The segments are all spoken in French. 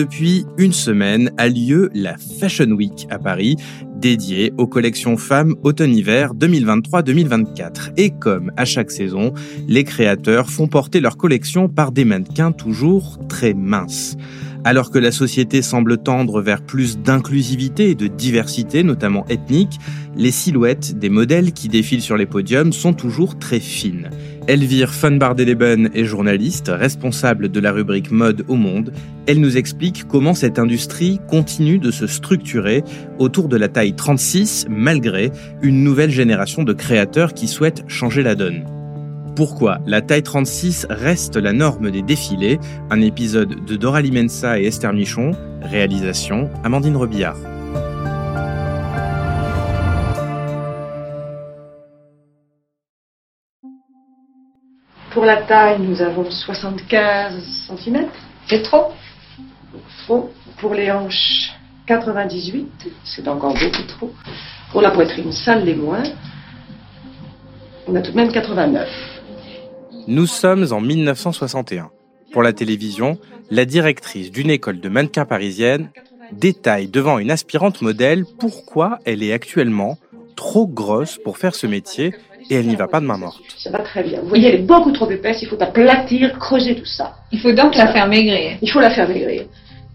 depuis une semaine a lieu la Fashion Week à Paris, dédiée aux collections femmes automne-hiver 2023-2024. Et comme à chaque saison, les créateurs font porter leurs collections par des mannequins toujours très minces. Alors que la société semble tendre vers plus d'inclusivité et de diversité, notamment ethnique, les silhouettes des modèles qui défilent sur les podiums sont toujours très fines. Elvire Funbardeleben est journaliste, responsable de la rubrique mode au monde. Elle nous explique comment cette industrie continue de se structurer autour de la taille 36 malgré une nouvelle génération de créateurs qui souhaitent changer la donne. Pourquoi la taille 36 reste la norme des défilés? Un épisode de Doralie Mensa et Esther Michon, réalisation Amandine Rebillard. Pour la taille, nous avons 75 cm. C'est trop. Pour les hanches, 98. C'est encore beaucoup trop. Pour la poitrine, ça l'est moins. On a tout de même 89. Nous sommes en 1961. Pour la télévision, la directrice d'une école de mannequins parisienne détaille devant une aspirante modèle pourquoi elle est actuellement trop grosse pour faire ce métier et elle n'y va pas de main morte. Ça va très bien. Vous voyez, elle est beaucoup trop épaisse, il faut aplatir, creuser tout ça. Il faut donc la faire maigrir. Il faut la faire maigrir.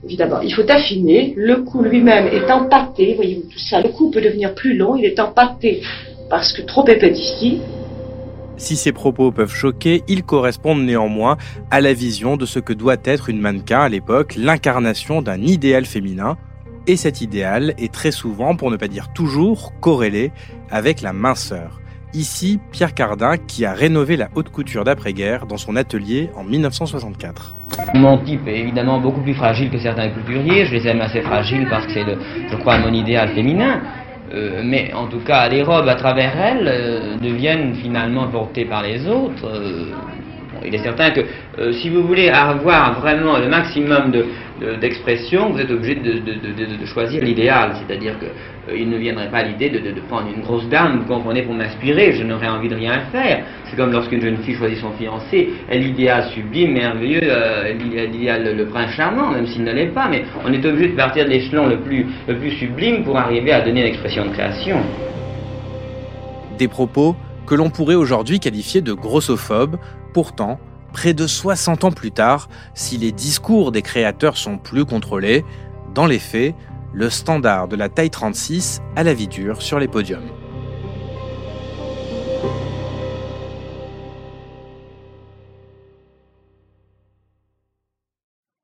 Évidemment, il faut affiner. Le cou lui-même est empâté, voyez-vous tout ça. Le cou peut devenir plus long, il est empâté parce que trop épais d'ici. Si ces propos peuvent choquer, ils correspondent néanmoins à la vision de ce que doit être une mannequin à l'époque, l'incarnation d'un idéal féminin. Et cet idéal est très souvent, pour ne pas dire toujours, corrélé avec la minceur. Ici, Pierre Cardin, qui a rénové la haute couture d'après-guerre dans son atelier en 1964. Mon type est évidemment beaucoup plus fragile que certains couturiers. Je les aime assez fragiles parce que c'est, je crois, mon idéal féminin. Euh, mais en tout cas, les robes à travers elles euh, deviennent finalement portées par les autres. Euh, il est certain que si vous voulez avoir vraiment le maximum de, d'expression, vous êtes obligé de, de choisir l'idéal. C'est-à-dire qu'il ne viendrait pas l'idée de, prendre une grosse dame, vous comprenez, pour m'inspirer, je n'aurais envie de rien faire. C'est comme lorsqu'une jeune fille choisit son fiancé, l'idéal sublime, merveilleux, euh, l'idéal le prince charmant, même s'il ne l'est pas, mais on est obligé de partir de l'échelon le plus, le plus sublime pour arriver à donner une expression de création. Des propos que l'on pourrait aujourd'hui qualifier de grossophobes, pourtant, près de 60 ans plus tard, si les discours des créateurs sont plus contrôlés, dans les faits, le standard de la taille 36 a la vie dure sur les podiums.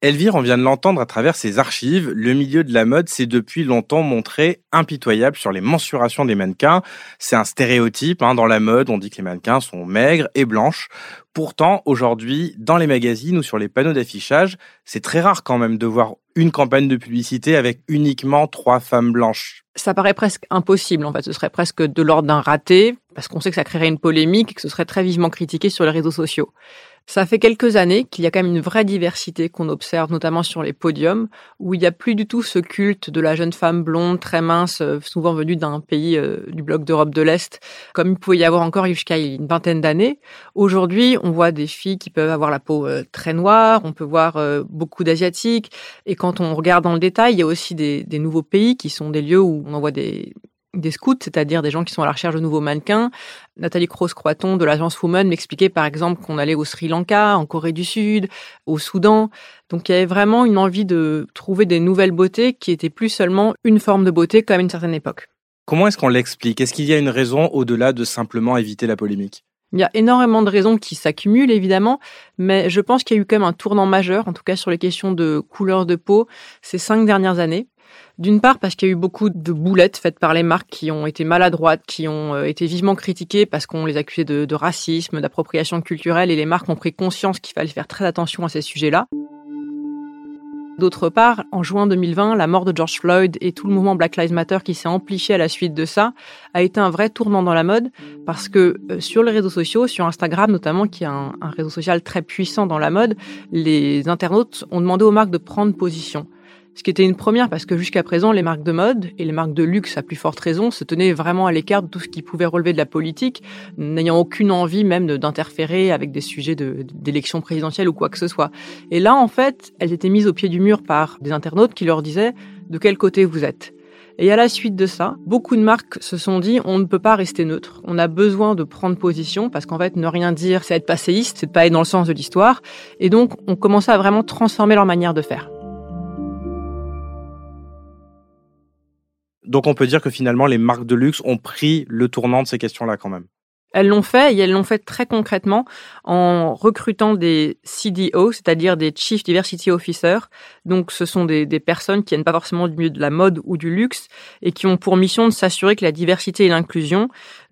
Elvire, on vient de l'entendre à travers ses archives, le milieu de la mode s'est depuis longtemps montré impitoyable sur les mensurations des mannequins. C'est un stéréotype hein, dans la mode, on dit que les mannequins sont maigres et blanches. Pourtant, aujourd'hui, dans les magazines ou sur les panneaux d'affichage, c'est très rare quand même de voir une campagne de publicité avec uniquement trois femmes blanches. Ça paraît presque impossible, en fait. Ce serait presque de l'ordre d'un raté, parce qu'on sait que ça créerait une polémique et que ce serait très vivement critiqué sur les réseaux sociaux. Ça fait quelques années qu'il y a quand même une vraie diversité qu'on observe, notamment sur les podiums, où il n'y a plus du tout ce culte de la jeune femme blonde, très mince, euh, souvent venue d'un pays euh, du bloc d'Europe de l'Est, comme il pouvait y avoir encore jusqu'à une vingtaine d'années. Aujourd'hui, on voit des filles qui peuvent avoir la peau euh, très noire, on peut voir beaucoup d'asiatiques, et quand on regarde dans le détail, il y a aussi des, nouveaux pays qui sont des lieux où on envoie des, des scouts, c'est-à-dire des gens qui sont à la recherche de nouveaux mannequins. Nathalie Cross-Croaton de l'agence Woman m'expliquait par exemple qu'on allait au Sri Lanka, en Corée du Sud, au Soudan. Donc il y avait vraiment une envie de trouver des nouvelles beautés qui étaient plus seulement une forme de beauté comme à une certaine époque. Comment est-ce qu'on l'explique? Est-ce qu'il y a une raison au-delà de simplement éviter la polémique? Il y a énormément de raisons qui s'accumulent, évidemment, mais je pense qu'il y a eu quand même un tournant majeur, en tout cas sur les questions de couleur de peau, ces cinq dernières années. D'une part parce qu'il y a eu beaucoup de boulettes faites par les marques qui ont été maladroites, qui ont euh, été vivement critiquées parce qu'on les accusait de, de racisme, d'appropriation culturelle et les marques ont pris conscience qu'il fallait faire très attention à ces sujets-là. D'autre part, en juin 2020, la mort de George Floyd et tout le mouvement Black Lives Matter qui s'est amplifié à la suite de ça a été un vrai tournant dans la mode parce que euh, sur les réseaux sociaux, sur Instagram notamment, qui est un, un réseau social très puissant dans la mode, les internautes ont demandé aux marques de prendre position. Ce qui était une première parce que jusqu'à présent, les marques de mode et les marques de luxe, à plus forte raison, se tenaient vraiment à l'écart de tout ce qui pouvait relever de la politique, n'ayant aucune envie même d'interférer avec des sujets d'élections présidentielles ou quoi que ce soit. Et là, en fait, elles étaient mises au pied du mur par des internautes qui leur disaient de quel côté vous êtes? Et à la suite de ça, beaucoup de marques se sont dit on ne peut pas rester neutre. On a besoin de prendre position parce qu'en fait, ne rien dire, c'est être passéiste, c'est pas aller dans le sens de l'histoire. Et donc, on commençait à vraiment transformer leur manière de faire. Donc on peut dire que finalement les marques de luxe ont pris le tournant de ces questions-là quand même. Elles l'ont fait et elles l'ont fait très concrètement en recrutant des CDO, c'est-à-dire des Chief Diversity Officers. Donc ce sont des, personnes qui viennent pas forcément du milieu de la mode ou du luxe et qui ont pour mission de s'assurer que la diversité et l'inclusion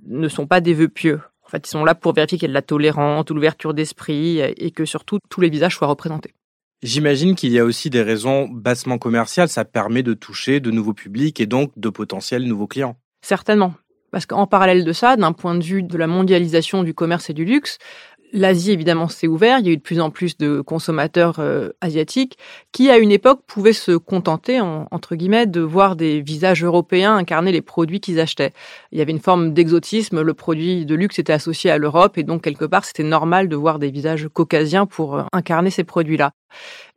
ne sont pas des vœux pieux. En fait, ils sont là pour vérifier qu'il y a de la tolérance, de l'ouverture d'esprit et que surtout tous les visages soient représentés. J'imagine qu'il y a aussi des raisons bassement commerciales. Ça permet de toucher de nouveaux publics et donc de potentiels nouveaux clients. Certainement. Parce qu'en parallèle de ça, d'un point de vue de la mondialisation du commerce et du luxe, L'Asie, évidemment, s'est ouvert. Il y a eu de plus en plus de consommateurs euh, asiatiques qui, à une époque, pouvaient se contenter, entre guillemets, de voir des visages européens incarner les produits qu'ils achetaient. Il y avait une forme d'exotisme. Le produit de luxe était associé à l'Europe et donc, quelque part, c'était normal de voir des visages caucasiens pour euh, incarner ces produits-là.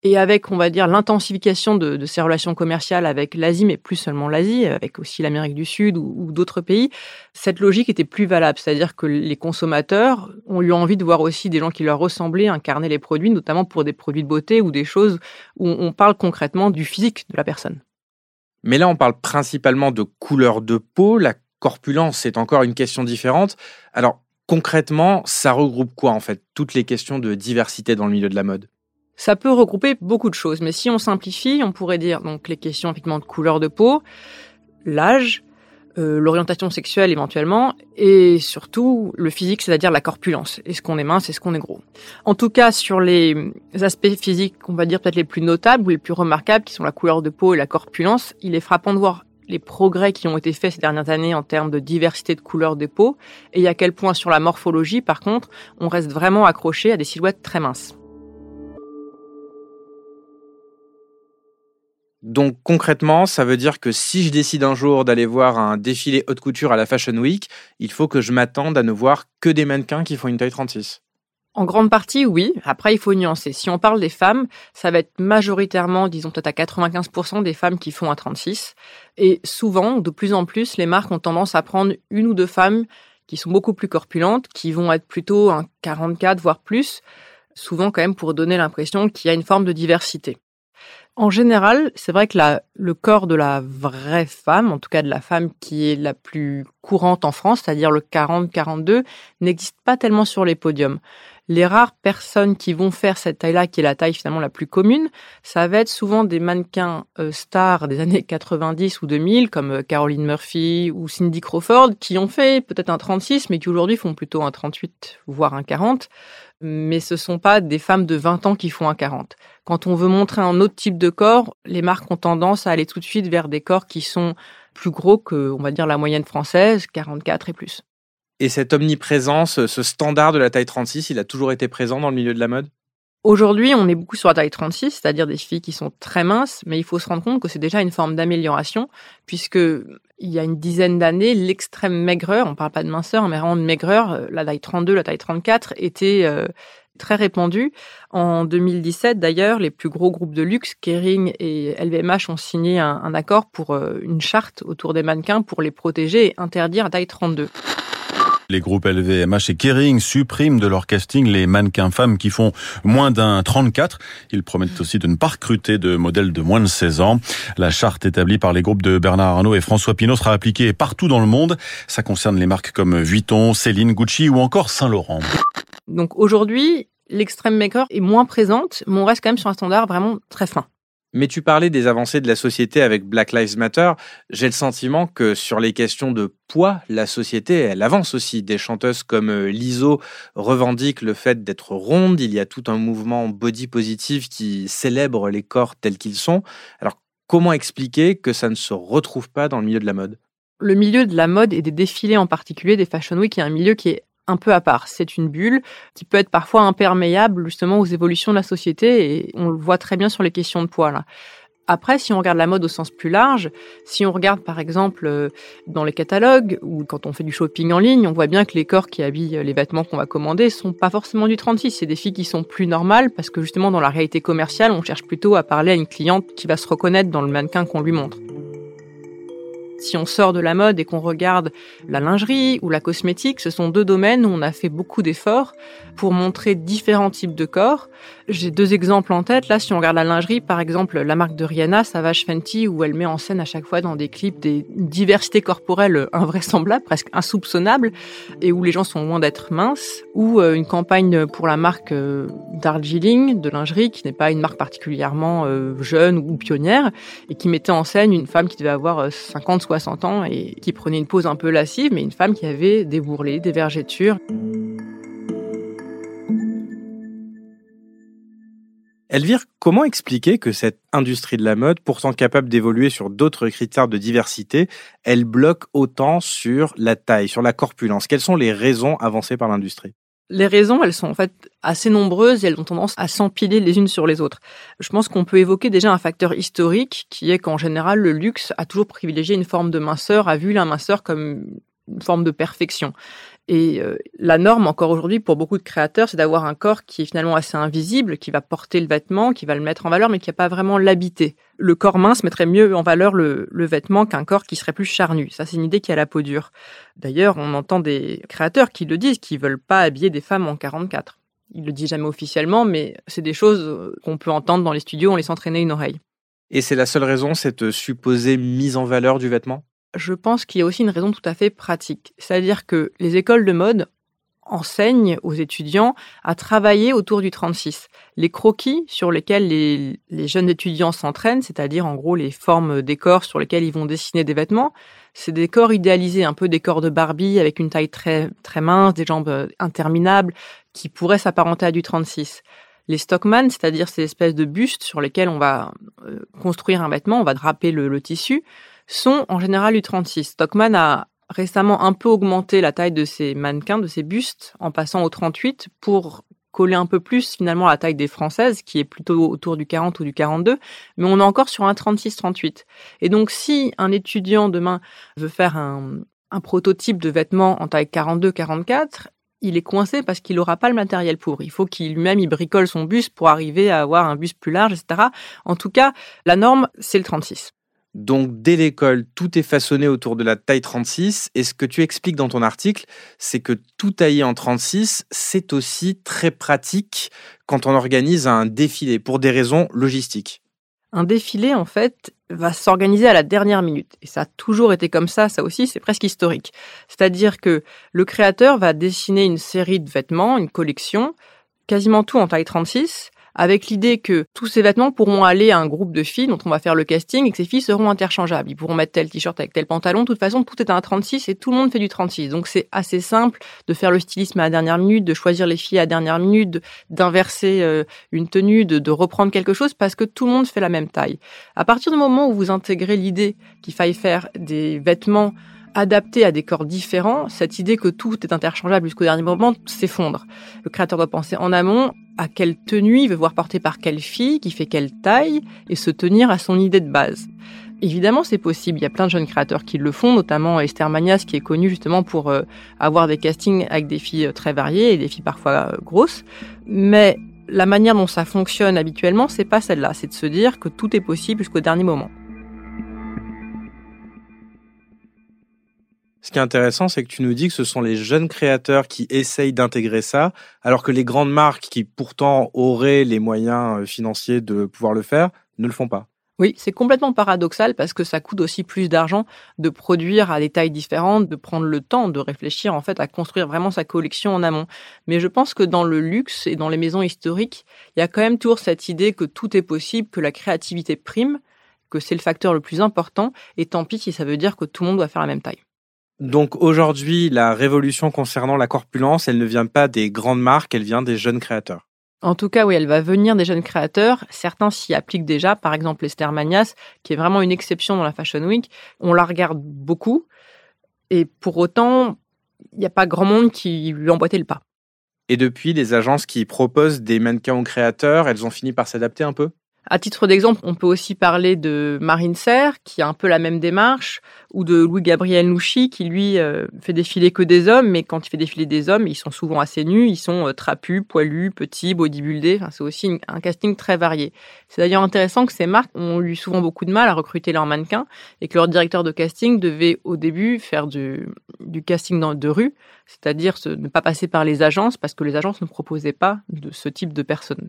Et avec, on va dire, l'intensification de, ces relations commerciales avec l'Asie, mais plus seulement l'Asie, avec aussi l'Amérique du Sud ou, d'autres pays, cette logique était plus valable. C'est-à-dire que les consommateurs ont eu envie de voir aussi des gens qui leur ressemblaient incarner les produits, notamment pour des produits de beauté ou des choses où on parle concrètement du physique de la personne. Mais là, on parle principalement de couleur de peau. La corpulence, c'est encore une question différente. Alors, concrètement, ça regroupe quoi en fait? Toutes les questions de diversité dans le milieu de la mode ça peut regrouper beaucoup de choses, mais si on simplifie, on pourrait dire donc les questions effectivement de couleur de peau, l'âge, euh, l'orientation sexuelle éventuellement, et surtout le physique, c'est-à-dire la corpulence. Est-ce qu'on est mince, est-ce qu'on est gros? En tout cas, sur les aspects physiques, on va dire peut-être les plus notables ou les plus remarquables, qui sont la couleur de peau et la corpulence, il est frappant de voir les progrès qui ont été faits ces dernières années en termes de diversité de couleurs de peau, et à quel point sur la morphologie, par contre, on reste vraiment accroché à des silhouettes très minces. Donc concrètement, ça veut dire que si je décide un jour d'aller voir un défilé haute couture à la Fashion Week, il faut que je m'attende à ne voir que des mannequins qui font une taille 36. En grande partie, oui. Après, il faut nuancer. Si on parle des femmes, ça va être majoritairement, disons peut-être à 95% des femmes qui font un 36. Et souvent, de plus en plus, les marques ont tendance à prendre une ou deux femmes qui sont beaucoup plus corpulentes, qui vont être plutôt un 44, voire plus, souvent quand même pour donner l'impression qu'il y a une forme de diversité. En général, c'est vrai que la, le corps de la vraie femme, en tout cas de la femme qui est la plus courante en France, c'est-à-dire le 40-42, n'existe pas tellement sur les podiums. Les rares personnes qui vont faire cette taille-là, qui est la taille finalement la plus commune, ça va être souvent des mannequins euh, stars des années 90 ou 2000, comme euh, Caroline Murphy ou Cindy Crawford, qui ont fait peut-être un 36, mais qui aujourd'hui font plutôt un 38, voire un 40 mais ce sont pas des femmes de 20 ans qui font un 40. Quand on veut montrer un autre type de corps, les marques ont tendance à aller tout de suite vers des corps qui sont plus gros que, on va dire, la moyenne française, 44 et plus. Et cette omniprésence, ce standard de la taille 36, il a toujours été présent dans le milieu de la mode? Aujourd'hui, on est beaucoup sur la taille 36, c'est-à-dire des filles qui sont très minces, mais il faut se rendre compte que c'est déjà une forme d'amélioration, puisque il y a une dizaine d'années, l'extrême maigreur, on parle pas de minceur, mais vraiment de maigreur, euh, la taille 32, la taille 34 était euh, très répandue. En 2017, d'ailleurs, les plus gros groupes de luxe, Kering et LVMH, ont signé un, accord pour euh, une charte autour des mannequins pour les protéger et interdire la taille 32. Les groupes LVMH et Kering suppriment de leur casting les mannequins femmes qui font moins d'un 34. Ils promettent aussi de ne pas recruter de modèles de moins de 16 ans. La charte établie par les groupes de Bernard Arnault et François Pinault sera appliquée partout dans le monde. Ça concerne les marques comme Vuitton, Céline, Gucci ou encore Saint-Laurent. Donc aujourd'hui, l'extrême maker est moins présente, mais on reste quand même sur un standard vraiment très fin. Mais tu parlais des avancées de la société avec Black Lives Matter. J'ai le sentiment que sur les questions de poids, la société, avance aussi. Des chanteuses comme euh, Lizzo revendiquent le fait d'être ronde. Il y a tout un mouvement body positive qui célèbre les corps tels qu'ils sont. Alors, comment expliquer que ça ne se retrouve pas dans le milieu de la mode? Le milieu de la mode et des défilés en particulier, des Fashion Week, est un milieu qui est un peu à part. C'est une bulle qui peut être parfois imperméable justement aux évolutions de la société et on le voit très bien sur les questions de poids là. Après, si on regarde la mode au sens plus large, si on regarde par exemple euh, dans les catalogues ou quand on fait du shopping en ligne, on voit bien que les corps qui habillent les vêtements qu'on va commander sont pas forcément du 36. C'est des filles qui sont plus normales parce que justement dans la réalité commerciale, on cherche plutôt à parler à une cliente qui va se reconnaître dans le mannequin qu'on lui montre. Si on sort de la mode et qu'on regarde la lingerie ou la cosmétique, ce sont deux domaines où on a fait beaucoup d'efforts pour montrer différents types de corps. J'ai deux exemples en tête. Là, si on regarde la lingerie, par exemple, la marque de Rihanna, Savage Fenty, où elle met en scène à chaque fois dans des clips des diversités corporelles invraisemblables, presque insoupçonnables, et où les gens sont loin d'être minces, ou euh, une campagne pour la marque euh, Darjeeling de lingerie, qui n'est pas une marque particulièrement euh, jeune ou pionnière, et qui mettait en scène une femme qui devait avoir 50, 60 et qui prenait une pose un peu lascive, mais une femme qui avait des bourrelets, des vergetures. Elvire, comment expliquer que cette industrie de la mode, pourtant capable d'évoluer sur d'autres critères de diversité, elle bloque autant sur la taille, sur la corpulence? Quelles sont les raisons avancées par l'industrie? Les raisons, elles sont en fait assez nombreuses et elles ont tendance à s'empiler les unes sur les autres. Je pense qu'on peut évoquer déjà un facteur historique qui est qu'en général, le luxe a toujours privilégié une forme de minceur, a vu la minceur comme une forme de perfection. Et euh, la norme encore aujourd'hui pour beaucoup de créateurs, c'est d'avoir un corps qui est finalement assez invisible, qui va porter le vêtement, qui va le mettre en valeur, mais qui n'a pas vraiment l'habité. Le corps mince mettrait mieux en valeur le, le vêtement qu'un corps qui serait plus charnu. Ça, c'est une idée qui a la peau dure. D'ailleurs, on entend des créateurs qui le disent, qui veulent pas habiller des femmes en 44. Ils le disent jamais officiellement, mais c'est des choses euh, qu'on peut entendre dans les studios, on les entraîner une oreille. Et c'est la seule raison, cette supposée mise en valeur du vêtement? Je pense qu'il y a aussi une raison tout à fait pratique. C'est-à-dire que les écoles de mode enseignent aux étudiants à travailler autour du 36. Les croquis sur lesquels les, jeunes étudiants s'entraînent, c'est-à-dire en gros les formes des corps sur lesquels ils vont dessiner des vêtements, c'est des corps idéalisés, un peu des corps de Barbie avec une taille très, très mince, des jambes interminables, qui pourraient s'apparenter à du 36 les stockman, c'est-à-dire ces espèces de bustes sur lesquels on va euh, construire un vêtement, on va draper le tissu, sont en général U36. Stockman a récemment un peu augmenté la taille de ses mannequins, de ses bustes, en passant au 38 pour coller un peu plus finalement à la taille des françaises, qui est plutôt autour du 40 ou du 42, mais on est encore sur un 36-38. Et donc si un étudiant demain veut faire un, prototype de vêtement en taille 42-44, il est coincé parce qu'il n'aura pas le matériel pour. Il faut qu'il lui-même il bricole son buste pour arriver à avoir un buste plus large, etc. En tout cas, la norme, c'est le 36. Donc dès l'école, tout est façonné autour de la taille 36. Et ce que tu expliques dans ton article, c'est que tout tailler en 36, c'est aussi très pratique quand on organise un défilé pour des raisons logistiques. Un défilé, en fait, va s'organiser à la dernière minute. Et ça a toujours été comme ça, ça aussi, c'est presque historique. C'est-à-dire que le créateur va dessiner une série de vêtements, une collection, quasiment tout en taille 36, avec l'idée que tous ces vêtements pourront aller à un groupe de filles dont on va faire le casting et que ces filles seront interchangeables. Ils pourront mettre tel t-shirt avec tel pantalon. De toute façon, tout est à un 36 et tout le monde fait du 36. Donc c'est assez simple de faire le stylisme à la dernière minute, de choisir les filles à la dernière minute, d'inverser euh, une tenue, de, de reprendre quelque chose parce que tout le monde fait la même taille. À partir du moment où vous intégrez l'idée qu'il faille faire des vêtements adapté à des corps différents, cette idée que tout est interchangeable jusqu'au dernier moment s'effondre. Le créateur doit penser en amont à quelle tenue il veut voir porter par quelle fille, qui fait quelle taille, et se tenir à son idée de base. Évidemment, c'est possible. Il y a plein de jeunes créateurs qui le font, notamment Esther Manias, qui est connue justement pour euh, avoir des castings avec des filles euh, très variées et des filles parfois euh, grosses. Mais la manière dont ça fonctionne habituellement, c'est pas celle-là. C'est de se dire que tout est possible jusqu'au dernier moment. Ce qui est intéressant, c'est que tu nous dis que ce sont les jeunes créateurs qui essayent d'intégrer ça, alors que les grandes marques qui pourtant auraient les moyens euh, financiers de pouvoir le faire, ne le font pas. Oui, c'est complètement paradoxal parce que ça coûte aussi plus d'argent de produire à des tailles différentes, de prendre le temps de réfléchir en fait à construire vraiment sa collection en amont. Mais je pense que dans le luxe et dans les maisons historiques, il y a quand même toujours cette idée que tout est possible, que la créativité prime, que c'est le facteur le plus important, et tant pis si ça veut dire que tout le monde doit faire la même taille. Donc aujourd'hui, la révolution concernant la corpulence, elle ne vient pas des grandes marques, elle vient des jeunes créateurs. En tout cas, oui, elle va venir des jeunes créateurs. Certains s'y appliquent déjà. Par exemple, Esther Magnas, qui est vraiment une exception dans la Fashion Week. On la regarde beaucoup. Et pour autant, il n'y a pas grand monde qui lui emboîtait le pas. Et depuis, les agences qui proposent des mannequins aux créateurs, elles ont fini par s'adapter un peu? À titre d'exemple, on peut aussi parler de Marine Serre, qui a un peu la même démarche, ou de Louis-Gabriel Nouchi, qui lui euh, fait défiler que des hommes, mais quand il fait défiler des hommes, ils sont souvent assez nus, ils sont euh, trapus, poilus, petits, bodybuildés, enfin, c'est aussi un casting très varié. C'est d'ailleurs intéressant que ces marques ont eu souvent beaucoup de mal à recruter leurs mannequins, et que leur directeur de casting devait au début faire du, du casting dans, de rue, c'est-à-dire ne pas passer par les agences, parce que les agences ne proposaient pas de ce type de personnes.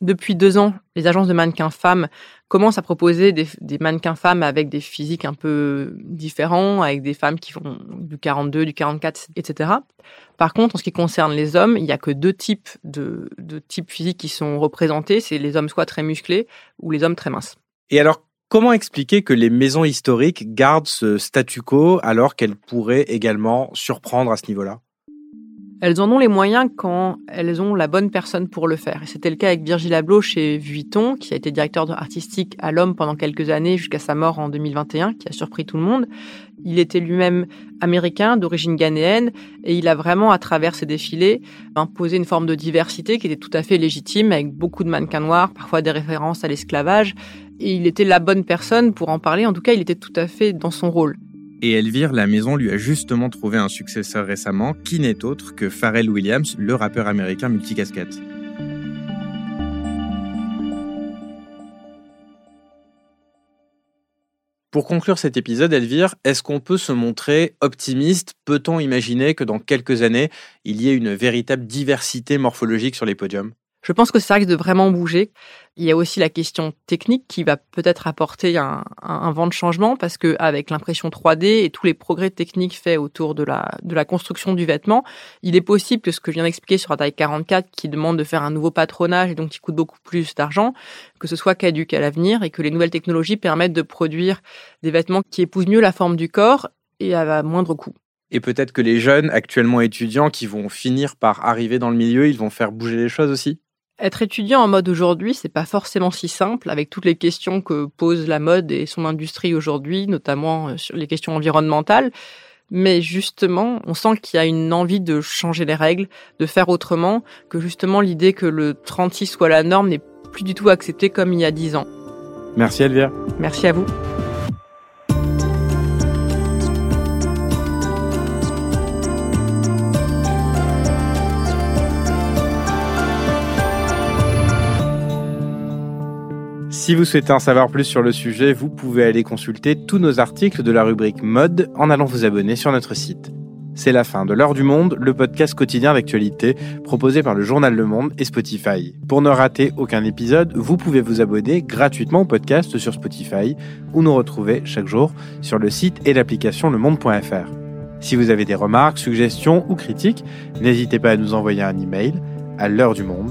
Depuis deux ans, les agences de mannequins femmes commencent à proposer des, mannequins femmes avec des physiques un peu différents, avec des femmes qui font du 42, du 44, etc. Par contre, en ce qui concerne les hommes, il n'y a que deux types de, de types physiques qui sont représentés. C'est les hommes soit très musclés ou les hommes très minces. Et alors, Comment expliquer que les maisons historiques gardent ce statu quo alors qu'elles pourraient également surprendre à ce niveau-là? Elles en ont les moyens quand elles ont la bonne personne pour le faire. C'était le cas avec Virgil Abloh chez Vuitton, qui a été directeur artistique à l'homme pendant quelques années jusqu'à sa mort en 2021, qui a surpris tout le monde. Il était lui-même américain, d'origine ghanéenne, et il a vraiment, à travers ses défilés, imposé une forme de diversité qui était tout à fait légitime, avec beaucoup de mannequins noirs, parfois des références à l'esclavage. Et il était la bonne personne pour en parler. En tout cas, il était tout à fait dans son rôle. Et Elvire, la maison lui a justement trouvé un successeur récemment, qui n'est autre que Pharrell Williams, le rappeur américain multicasquette. Pour conclure cet épisode, Elvire, est-ce qu'on peut se montrer optimiste? Peut-on imaginer que dans quelques années, il y ait une véritable diversité morphologique sur les podiums? Je pense que ça risque de vraiment bouger. Il y a aussi la question technique qui va peut-être apporter un, vent de changement parce que avec l'impression 3D et tous les progrès techniques faits autour de la, de la construction du vêtement, il est possible que ce que je viens d'expliquer sur la taille 44 qui demande de faire un nouveau patronage et donc qui coûte beaucoup plus d'argent, que ce soit caduque à l'avenir et que les nouvelles technologies permettent de produire des vêtements qui épousent mieux la forme du corps et à moindre coût. Et peut-être que les jeunes actuellement étudiants qui vont finir par arriver dans le milieu, ils vont faire bouger les choses aussi? Être étudiant en mode aujourd'hui, c'est pas forcément si simple avec toutes les questions que pose la mode et son industrie aujourd'hui, notamment euh, sur les questions environnementales. Mais justement, on sent qu'il y a une envie de changer les règles, de faire autrement, que justement l'idée que le 36 soit la norme n'est plus du tout acceptée comme il y a 10 ans. Merci Elvia. Merci à vous. Si vous souhaitez en savoir plus sur le sujet, vous pouvez aller consulter tous nos articles de la rubrique mode en allant vous abonner sur notre site. C'est la fin de l'heure du monde, le podcast quotidien d'actualité proposé par le journal Le Monde et Spotify. Pour ne rater aucun épisode, vous pouvez vous abonner gratuitement au podcast sur Spotify ou nous retrouver chaque jour sur le site et l'application lemonde.fr. Si vous avez des remarques, suggestions ou critiques, n'hésitez pas à nous envoyer un email à l'heure du monde